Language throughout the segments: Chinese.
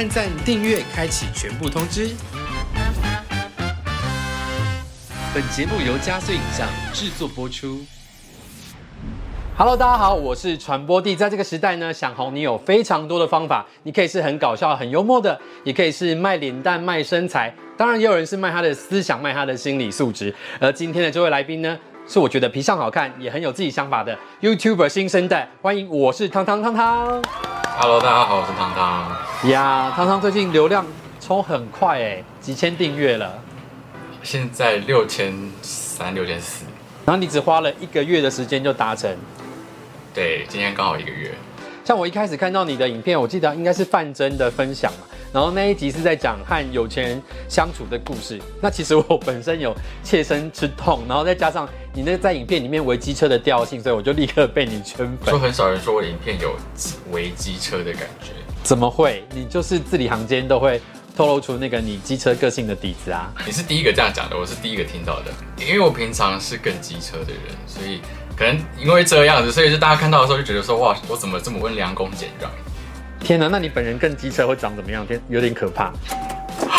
按赞、订阅、开启全部通知。本节目由加速影像制作播出。Hello，大家好，我是传播帝。在这个时代呢，想红你有非常多的方法，你可以是很搞笑、很幽默的，也可以是卖脸蛋、卖身材，当然也有人是卖他的思想、卖他的心理素质。而今天的这位来宾呢，是我觉得皮相好看，也很有自己想法的 YouTuber 新生代，欢迎，我是汤汤汤汤。Hello，大家好，我是汤汤。呀，汤汤最近流量冲很快哎，几千订阅了，现在六千三、六千四，然后你只花了一个月的时间就达成。对，今天刚好一个月。像我一开始看到你的影片，我记得应该是范真的分享嘛，然后那一集是在讲和有钱人相处的故事。那其实我本身有切身之痛，然后再加上你那在影片里面为机车的调性，所以我就立刻被你圈粉说。很少人说我的影片有围机车的感觉，怎么会？你就是字里行间都会透露出那个你机车个性的底子啊。你是第一个这样讲的，我是第一个听到的。因为我平常是更机车的人，所以可能因为这样子，所以就大家看到的时候就觉得说，哇，我怎么这么温良恭俭让？天哪，那你本人更机车会长怎么样？天，有点可怕。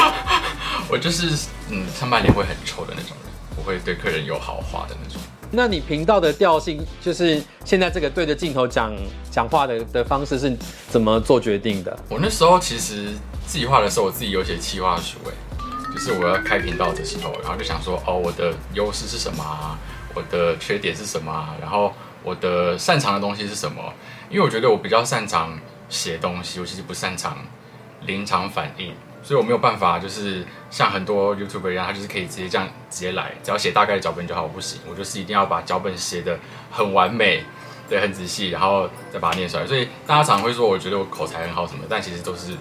我就是嗯，上半脸会很臭的那种人，我会对客人有好话的那种。那你频道的调性，就是现在这个对着镜头讲讲话的的方式是怎么做决定的？我那时候其实自己画的时候，我自己有写企划书，哎，就是我要开频道的时候，然后就想说，哦，我的优势是什么啊？我的缺点是什么啊？然后我的擅长的东西是什么？因为我觉得我比较擅长写东西，我其实不擅长临场反应，所以我没有办法就是像很多 YouTube 一样，他就是可以直接这样直接来，只要写大概的脚本就好。我不行，我就是一定要把脚本写的很完美。对，很仔细，然后再把它念出来。所以大家常会说，我觉得我口才很好什么，但其实都是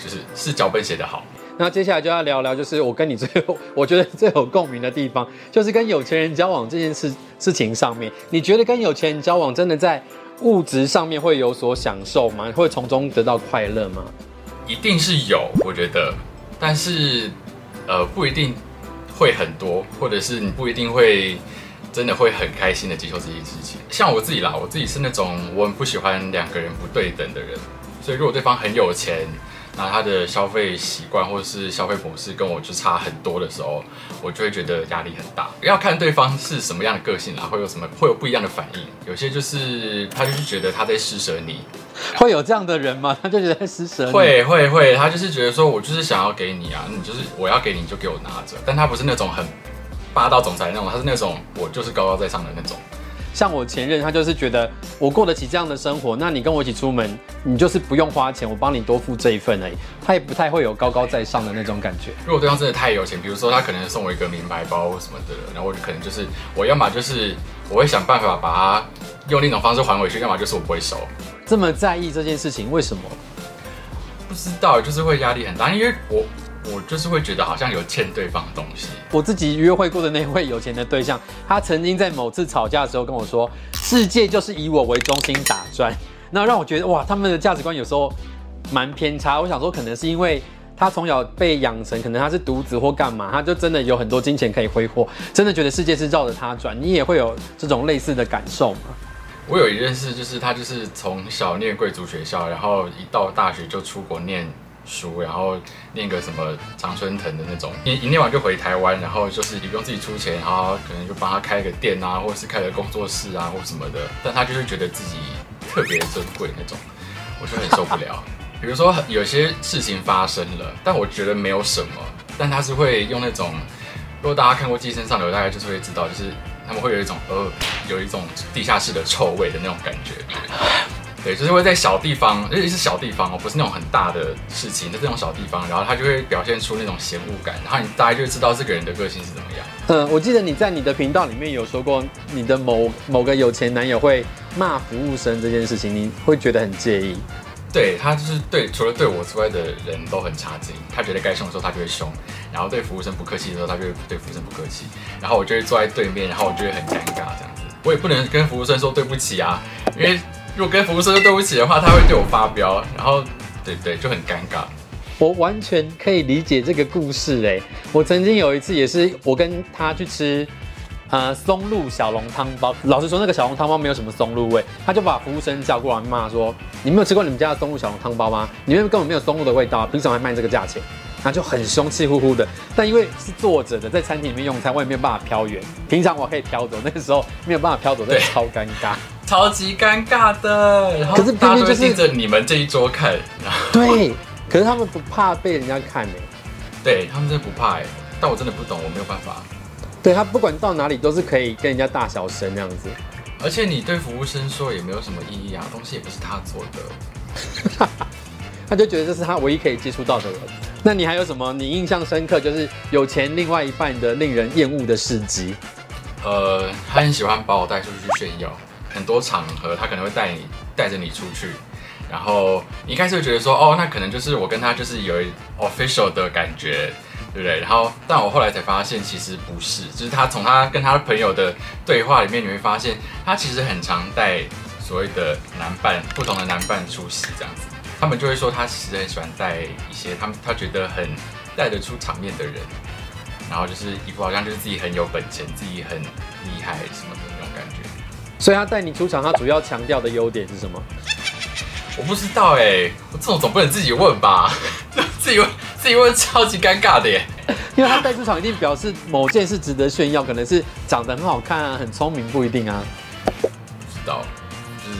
就是是脚本写得好。那接下来就要聊聊，就是我跟你最后 我觉得最有共鸣的地方，就是跟有钱人交往这件事事情上面。你觉得跟有钱人交往真的在物质上面会有所享受吗？会从中得到快乐吗？一定是有，我觉得，但是呃不一定会很多，或者是你不一定会真的会很开心的接受这些事情。像我自己啦，我自己是那种我很不喜欢两个人不对等的人，所以如果对方很有钱，那他的消费习惯或者是消费模式跟我就差很多的时候，我就会觉得压力很大。要看对方是什么样的个性啦，会有什么会有不一样的反应。有些就是他就是觉得他在施舍你，会有这样的人吗？他就觉得在施舍。会会会，他就是觉得说，我就是想要给你啊，你就是我要给，你就给我拿着。但他不是那种很霸道总裁那种，他是那种我就是高高在上的那种。像我前任，他就是觉得我过得起这样的生活，那你跟我一起出门，你就是不用花钱，我帮你多付这一份而已。他也不太会有高高在上的那种感觉。如果对方真的太有钱，比如说他可能送我一个名牌包什么的，然后我就可能就是我要么就是我会想办法把它用另一种方式还回去，要么就是我不会收。这么在意这件事情，为什么？不知道，就是会压力很大，因为我我就是会觉得好像有欠对方的东西。我自己约会过的那位有钱的对象，他曾经在某次吵架的时候跟我说：“世界就是以我为中心打转。”那让我觉得哇，他们的价值观有时候蛮偏差。我想说，可能是因为他从小被养成，可能他是独子或干嘛，他就真的有很多金钱可以挥霍，真的觉得世界是绕着他转。你也会有这种类似的感受吗？我有一件事，就是他就是从小念贵族学校，然后一到大学就出国念书，然后念个什么常春藤的那种，一一念完就回台湾，然后就是也不用自己出钱，然后可能就帮他开个店啊，或者是开个工作室啊，或什么的，但他就是觉得自己特别尊贵那种，我就很受不了。比如说有些事情发生了，但我觉得没有什么，但他是会用那种，如果大家看过《寄生上流》，大概就是会知道，就是他们会有一种呃，有一种地下室的臭味的那种感觉。对，就是会在小地方，而且是小地方哦，不是那种很大的事情，在这种小地方，然后他就会表现出那种嫌恶感，然后你大概就知道这个人的个性是怎么样。嗯，我记得你在你的频道里面有说过，你的某某个有钱男友会骂服务生这件事情，你会觉得很介意。对他就是对除了对我之外的人都很差劲，他觉得该凶的时候他就会凶，然后对服务生不客气的时候他就会对服务生不客气，然后我就会坐在对面，然后我就会很尴尬这样子，我也不能跟服务生说对不起啊，因为如果跟服务生说对不起的话，他会对我发飙，然后对对就很尴尬。我完全可以理解这个故事哎，我曾经有一次也是我跟他去吃呃松露小笼汤包。老实说，那个小笼汤包没有什么松露味，他就把服务生叫过来骂说：“你没有吃过你们家的松露小笼汤包吗？里面根本没有松露的味道，凭什么还卖这个价钱？”然后就很凶，气呼呼的。但因为是坐着的，在餐厅里面用餐，我也没有办法飘远。平常我可以飘走，那个时候没有办法飘走，真的超尴尬，超级尴尬的。可是偏偏就是盯着你们这一桌看。对，可是他们不怕被人家看呢。对他们真的不怕哎，但我真的不懂，我没有办法。对他不管到哪里都是可以跟人家大小声那样子，而且你对服务生说也没有什么意义啊，东西也不是他做的，他就觉得这是他唯一可以接触到的人。那你还有什么你印象深刻，就是有钱另外一半的令人厌恶的事迹？呃，他很喜欢把我带出去炫耀，很多场合他可能会带你带着你出去。然后你一开始会觉得说，哦，那可能就是我跟他就是有 official 的感觉，对不对？然后，但我后来才发现，其实不是，就是他从他跟他的朋友的对话里面，你会发现，他其实很常带所谓的男伴，不同的男伴出席这样子。他们就会说，他其实很喜欢带一些他们他觉得很带得出场面的人，然后就是一副好像就是自己很有本钱，自己很厉害什么。所以他带你出场，他主要强调的优点是什么？我不知道哎，我这种总不能自己问吧？自己问自己问超级尴尬的耶。因为他带出场一定表示某件事值得炫耀，可能是长得很好看啊，很聪明不一定啊。不知道，就是，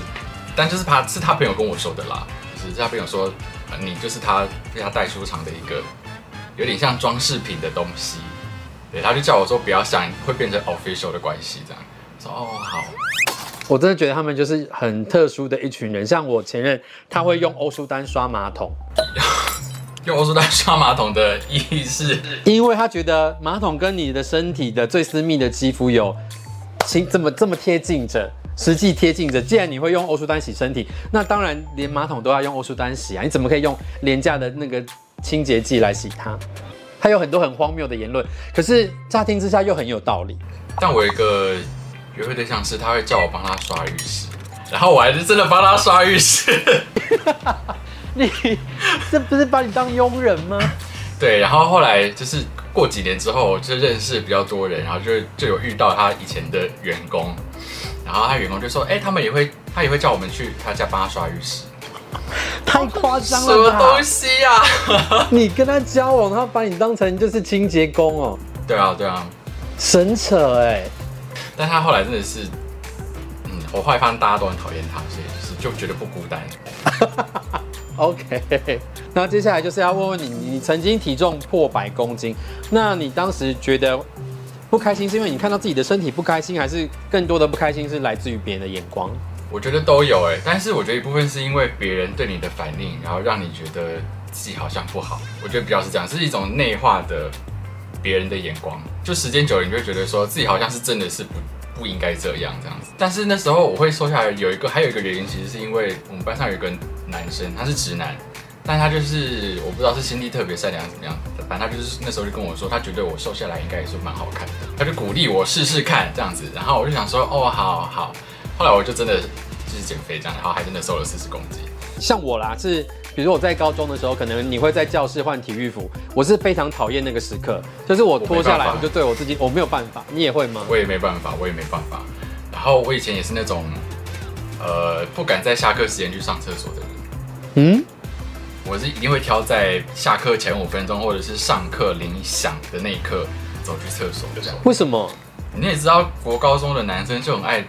但就是他是他朋友跟我说的啦，就是他朋友说，你就是他被他带出场的一个有点像装饰品的东西。对，他就叫我说不要想会变成 official 的关系这样。说哦好。我真的觉得他们就是很特殊的一群人，像我前任，他会用欧舒丹刷马桶。用欧舒丹刷马桶的意思，因为他觉得马桶跟你的身体的最私密的肌肤有亲这么这么贴近着，实际贴近着。既然你会用欧舒丹洗身体，那当然连马桶都要用欧舒丹洗啊！你怎么可以用廉价的那个清洁剂来洗它？他有很多很荒谬的言论，可是乍听之下又很有道理。但我一个。约会对象是他会叫我帮他刷浴室，然后我还是真的帮他刷浴室。你这不是把你当佣人吗？对，然后后来就是过几年之后，就认识比较多人，然后就就有遇到他以前的员工，然后他员工就说：“哎，他们也会，他也会叫我们去他家帮他刷浴室。”太夸张了！什么东西呀？你跟他交往，他把你当成就是清洁工哦？对啊，对啊，神扯哎！但他后来真的是，嗯，我后来发现大家都很讨厌他，所以就是就觉得不孤单。OK，那接下来就是要问问你，你曾经体重破百公斤，那你当时觉得不开心，是因为你看到自己的身体不开心，还是更多的不开心是来自于别人的眼光？我觉得都有哎，但是我觉得一部分是因为别人对你的反应，然后让你觉得自己好像不好。我觉得比较是这样，是一种内化的。别人的眼光，就时间久了，你就觉得说自己好像是真的是不不应该这样这样子。但是那时候我会瘦下来，有一个还有一个原因，其实是因为我们班上有一个男生，他是直男，但他就是我不知道是心地特别善良怎么样，反正他就是那时候就跟我说，他觉得我瘦下来应该也是蛮好看的，他就鼓励我试试看这样子。然后我就想说，哦，好好。后来我就真的就是减肥这样，然后还真的瘦了四十公斤。像我啦，是比如我在高中的时候，可能你会在教室换体育服，我是非常讨厌那个时刻，就是我脱下来，我就对我自己，我没有办法。你也会吗？我也没办法，我也没办法。然后我以前也是那种，呃，不敢在下课时间去上厕所的人。嗯，我是一定会挑在下课前五分钟，或者是上课铃响的那一刻走去厕所。为什么？你也知道，国高中的男生就很爱。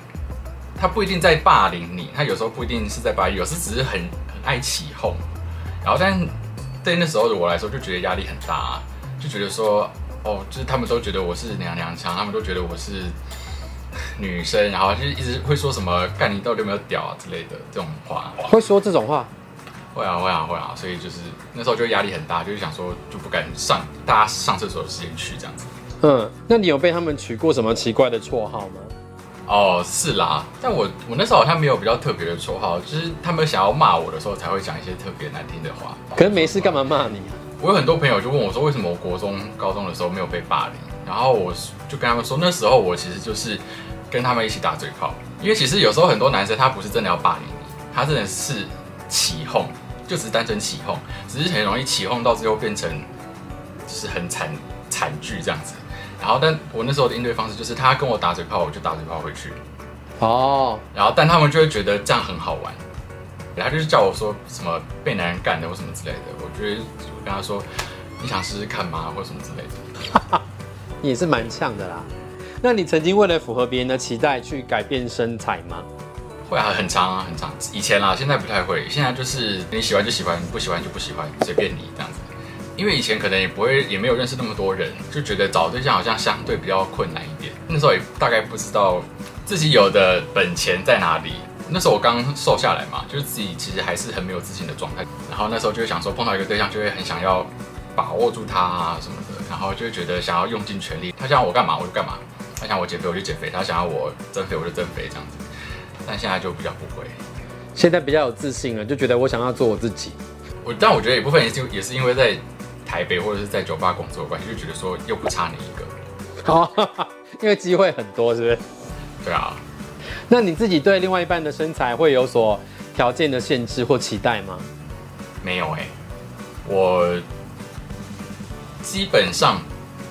他不一定在霸凌你，他有时候不一定是在霸凌，有时只是很很爱起哄。然后，但对那时候的我来说，就觉得压力很大，就觉得说，哦，就是他们都觉得我是娘娘腔，他们都觉得我是女生，然后就一直会说什么“干你到底有没有屌啊”之类的这种话。会说这种话？会啊，会啊，会啊。所以就是那时候就压力很大，就是想说就不敢上大家上厕所的时间去这样子。嗯，那你有被他们取过什么奇怪的绰号吗？哦，是啦，但我我那时候好像没有比较特别的绰号，就是他们想要骂我的时候才会讲一些特别难听的话。可是没事干嘛骂你啊？我有很多朋友就问我说，为什么我国中、高中的时候没有被霸凌？然后我就跟他们说，那时候我其实就是跟他们一起打嘴炮，因为其实有时候很多男生他不是真的要霸凌你，他真的是起哄，就只是单纯起哄，只是很容易起哄到最后变成就是很惨惨剧这样子。然后但我那时候的应对方式就是他跟我打嘴炮，我就打嘴炮回去。哦，然后但他们就会觉得这样很好玩，然后就是叫我说什么被男人干的或什么之类的，我觉得我跟他说你想试试看吗，或什么之类的。你也是蛮呛的啦。那你曾经为了符合别人的期待去改变身材吗？会啊，很长啊，很长。以前啦，现在不太会。现在就是你喜欢就喜欢，你不喜欢就不喜欢，随便你这样子。因为以前可能也不会，也没有认识那么多人，就觉得找对象好像相对比较困难一点。那时候也大概不知道自己有的本钱在哪里。那时候我刚瘦下来嘛，就是自己其实还是很没有自信的状态。然后那时候就会想说，碰到一个对象就会很想要把握住他啊什么的，然后就会觉得想要用尽全力。他想我干嘛我就干嘛。他想我减肥我就减肥，他想要我增肥我就增肥这样子，但现在就比较不会，现在比较有自信了，就觉得我想要做我自己。我但我觉得一部分也是也是因为在台北或者是在酒吧工作的关系，就觉得说又不差你一个，哦，因为机会很多，是不是？对啊。那你自己对另外一半的身材会有所条件的限制或期待吗？没有哎，我基本上。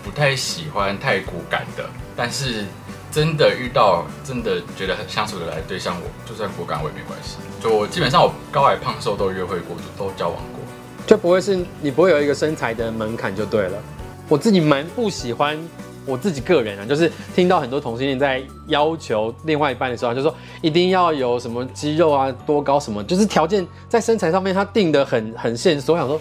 不太喜欢太骨感的，但是真的遇到真的觉得很相处得来对象，我就算骨感我也没关系。就我基本上我高矮胖瘦都约会过，都交往过，就不会是你不会有一个身材的门槛就对了。我自己蛮不喜欢我自己个人啊，就是听到很多同性恋在要求另外一半的时候，就说一定要有什么肌肉啊，多高什么，就是条件在身材上面他定的很很现实。我想说。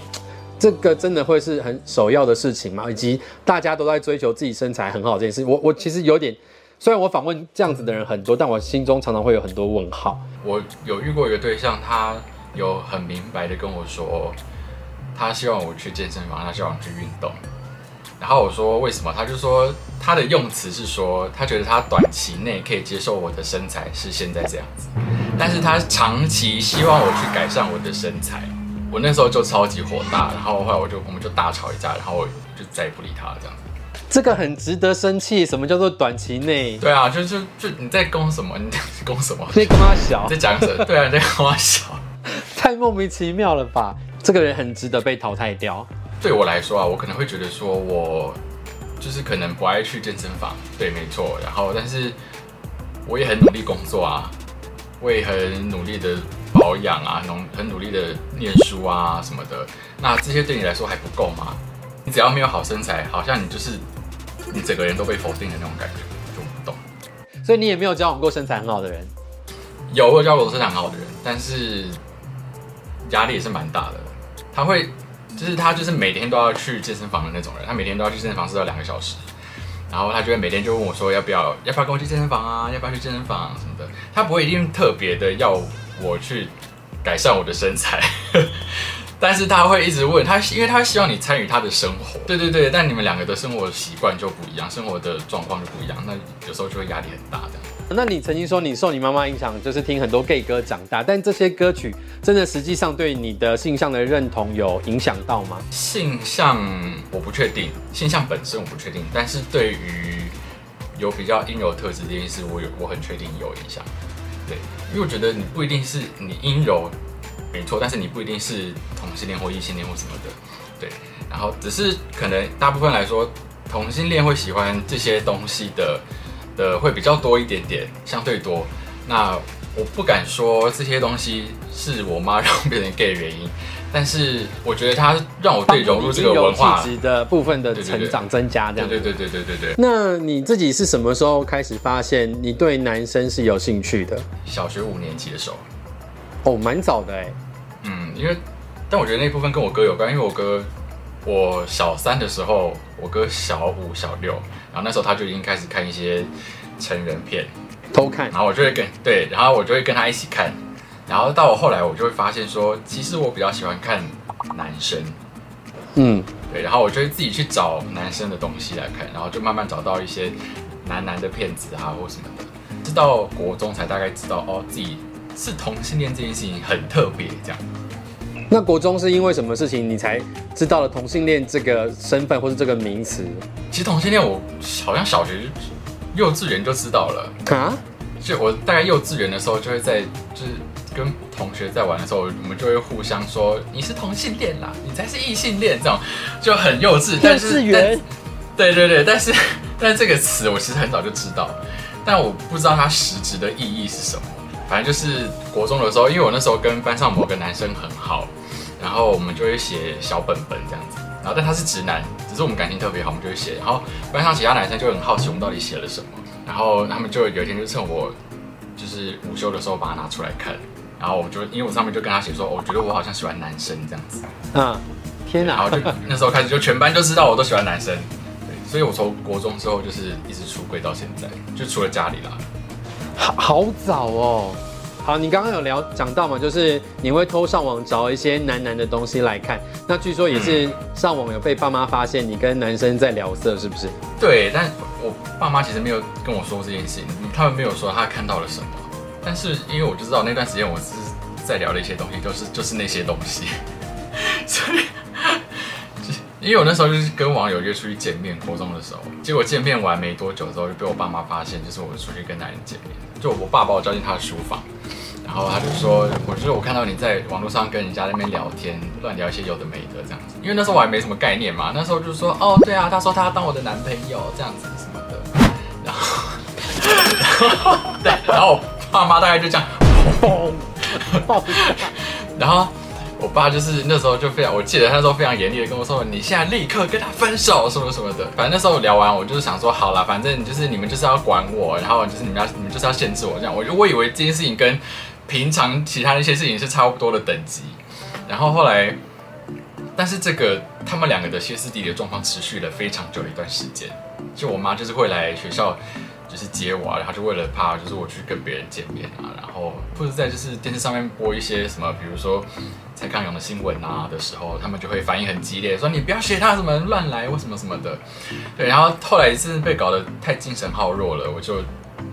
这个真的会是很首要的事情吗？以及大家都在追求自己身材很好这件事，我我其实有点，虽然我访问这样子的人很多，但我心中常常会有很多问号。我有遇过一个对象，他有很明白的跟我说，他希望我去健身房，他希望我去运动。然后我说为什么？他就说他的用词是说，他觉得他短期内可以接受我的身材是现在这样子，但是他长期希望我去改善我的身材。我那时候就超级火大，然后后来我就我们就大吵一架，然后我就再也不理他了。这样子，这个很值得生气。什么叫做短期内？对啊，就就就你在攻什么？你在攻什么？在攻他小？在讲什么？对啊，在攻他小？太莫名其妙了吧？这个人很值得被淘汰掉。对我来说啊，我可能会觉得说我就是可能不爱去健身房，对，没错。然后，但是我也很努力工作啊，我也很努力的。保养啊，努很努力的念书啊什么的，那这些对你来说还不够吗？你只要没有好身材，好像你就是你整个人都被否定的那种感觉，就不懂。所以你也没有交往过身材很好的人？有，我交往过身材很好的人，但是压力也是蛮大的。他会，就是他就是每天都要去健身房的那种人，他每天都要去健身房至少两个小时，然后他就会每天就问我说要不要要不要跟我去健身房啊，要不要去健身房什么的，他不会一定特别的要。我去改善我的身材，但是他会一直问他，因为他希望你参与他的生活。对对对，但你们两个的生活习惯就不一样，生活的状况就不一样，那有时候就会压力很大的。那你曾经说你受你妈妈影响，就是听很多 gay 歌长大，但这些歌曲真的实际上对你的性向的认同有影响到吗？性向我不确定，性向本身我不确定，但是对于有比较阴柔特质这件事，我有我很确定有影响。对，因为我觉得你不一定是你阴柔，没错，但是你不一定是同性恋或异性恋或什么的，对。然后只是可能大部分来说，同性恋会喜欢这些东西的的会比较多一点点，相对多。那我不敢说这些东西是我妈让我变成 gay 的原因。但是我觉得她让我对融入这个文化的部分的成长增加，这样对对对对对对。那你自己是什么时候开始发现你对男生是有兴趣的？小学五年级的时候。哦，蛮早的哎。嗯，因为但我觉得那部分跟我哥有关，因为我哥我小三的时候，我哥小五小六，然后那时候他就已经开始看一些成人片，偷看，然后我就会跟对，然后我就会跟他一起看。然后到我后来，我就会发现说，其实我比较喜欢看男生，嗯，对，然后我就会自己去找男生的东西来看，然后就慢慢找到一些男男的片子啊或什么的，直到国中才大概知道哦，自己是同性恋这件事情很特别这样。那国中是因为什么事情你才知道了同性恋这个身份或是这个名词？其实同性恋我好像小学幼稚园就知道了啊，就我大概幼稚园的时候就会在就是。跟同学在玩的时候，我们就会互相说你是同性恋啦，你才是异性恋，这种就很幼稚。幼稚园，对对对，但是 但是这个词我其实很早就知道，但我不知道它实质的意义是什么。反正就是国中的时候，因为我那时候跟班上某个男生很好，然后我们就会写小本本这样子。然后但他是直男，只是我们感情特别好，我们就会写。然后班上其他男生就很好奇我们到底写了什么，然后他们就有一天就趁我就是午休的时候把它拿出来看。然后我就因为我上面就跟他写说，我觉得我好像喜欢男生这样子。嗯，天哪！然后就 那时候开始就全班就知道我都喜欢男生。对，所以我从国中之后就是一直出柜到现在，就除了家里啦。好好早哦。好，你刚刚有聊讲到嘛，就是你会偷上网找一些男男的东西来看。那据说也是上网有被爸妈发现你跟男生在聊色，是不是？对，但我爸妈其实没有跟我说这件事情，他们没有说他看到了什么。但是因为我就知道那段时间我是在聊的一些东西，就是就是那些东西，所以。因为我那时候就是跟网友约出去见面，高中的时候，结果见面完没多久之后就被我爸妈发现，就是我出去跟男人见面，就我爸把我叫进他的书房，然后他就说，我觉得我看到你在网络上跟人家那边聊天，乱聊一些有的没的这样子，因为那时候我还没什么概念嘛，那时候就说，哦对啊，他说他要当我的男朋友这样子什么的，然后，对，然后我爸妈大概就这样，然后。我爸就是那时候就非常，我记得他那时候非常严厉的跟我说：“你现在立刻跟他分手，什么什么的。”反正那时候聊完，我就是想说，好了，反正就是你们就是要管我，然后就是你们要你们就是要限制我这样。我就我以为这件事情跟平常其他的一些事情是差不多的等级。然后后来，但是这个他们两个的歇斯底里的状况持续了非常久一段时间。就我妈就是会来学校。就是接我，然后就为了怕，就是我去跟别人见面啊，然后或者在就是电视上面播一些什么，比如说蔡康永的新闻啊的时候，他们就会反应很激烈，说你不要学他什么乱来或什么什么的。对，然后后来是被搞得太精神耗弱了，我就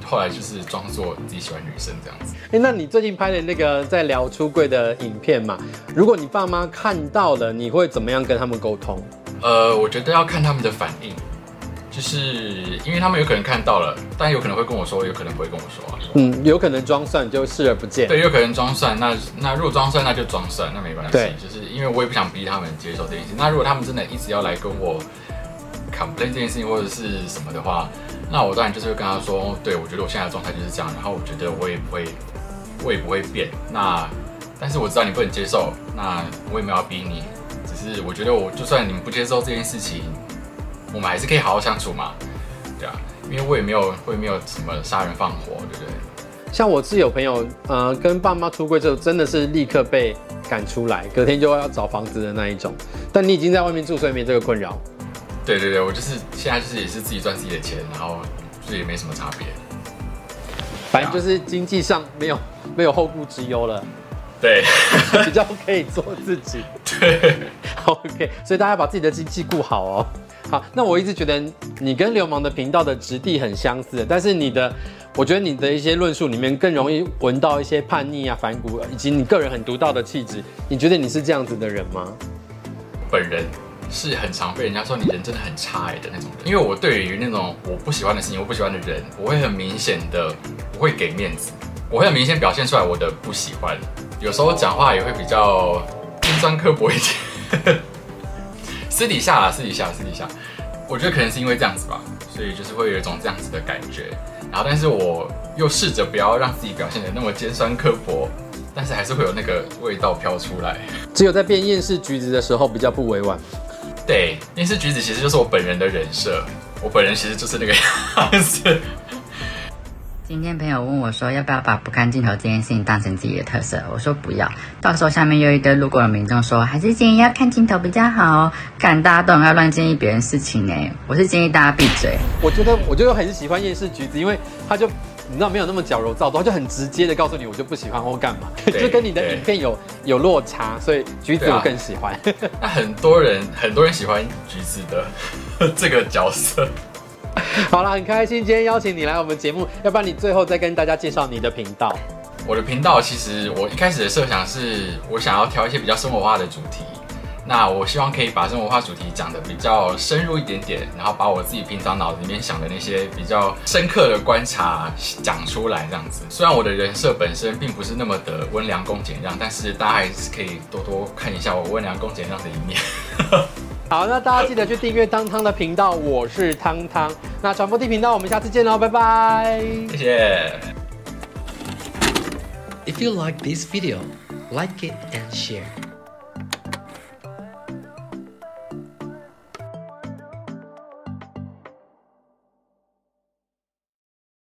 后来就是装作自己喜欢女生这样子。哎，那你最近拍的那个在聊出柜的影片嘛？如果你爸妈看到了，你会怎么样跟他们沟通？呃，我觉得要看他们的反应。就是因为他们有可能看到了，但有可能会跟我说，有可能不会跟我说啊。嗯，有可能装蒜就视而不见。对，有可能装蒜，那那如果装蒜，那就装蒜，那没关系。对，就是因为我也不想逼他们接受这件事。那如果他们真的一直要来跟我 complain 这件事情或者是什么的话，那我当然就是会跟他说，对我觉得我现在的状态就是这样，然后我觉得我也不会，我也不会变。那但是我知道你不能接受，那我也没有要逼你，只是我觉得我就算你们不接受这件事情。我们还是可以好好相处嘛，对啊，因为我也没有会没有什么杀人放火，对不对？像我是有朋友，呃，跟爸妈出柜之后，真的是立刻被赶出来，隔天就要找房子的那一种。但你已经在外面住，所以没这个困扰。对对对，我就是现在就是也是自己赚自己的钱，然后所以也没什么差别。反正就是经济上没有没有后顾之忧了。对，比较可以做自己。对，OK，所以大家把自己的经济顾好哦。好，那我一直觉得你跟流氓的频道的质地很相似，但是你的，我觉得你的一些论述里面更容易闻到一些叛逆啊、反骨，以及你个人很独到的气质。你觉得你是这样子的人吗？本人是很常被人家说你人真的很差哎的那种人，因为我对于那种我不喜欢的事情、我不喜欢的人，我会很明显的不会给面子，我会很明显表现出来我的不喜欢，有时候讲话也会比较尖酸刻薄一点。私底下啦，私底下，私底下，我觉得可能是因为这样子吧，所以就是会有一种这样子的感觉。然后，但是我又试着不要让自己表现的那么尖酸刻薄，但是还是会有那个味道飘出来。只有在变厌世橘子的时候比较不委婉。对，厌世橘子其实就是我本人的人设，我本人其实就是那个样子。今天朋友问我说，要不要把不看镜头这件事情当成自己的特色？我说不要。到时候下面又一堆路过的民众说，还是建议要看镜头比较好。看大家都很爱乱建议别人事情哎，我是建议大家闭嘴。我觉得，我就很喜欢夜市橘子，因为他就你知道没有那么矫揉造作，就很直接的告诉你，我就不喜欢或干嘛，就跟你的影片有有落差，所以橘子我更喜欢。那 很多人很多人喜欢橘子的 这个角色。好了，很开心今天邀请你来我们节目，要不然你最后再跟大家介绍你的频道。我的频道其实我一开始的设想是我想要挑一些比较生活化的主题，那我希望可以把生活化主题讲的比较深入一点点，然后把我自己平常脑子里面想的那些比较深刻的观察讲出来，这样子。虽然我的人设本身并不是那么的温良恭俭让，但是大家还是可以多多看一下我温良恭俭让的一面。好，那大家记得去订阅汤汤的频道，我是汤汤。那传播地频道，我们下次见喽，拜拜。谢谢。If you like this video, like it and share.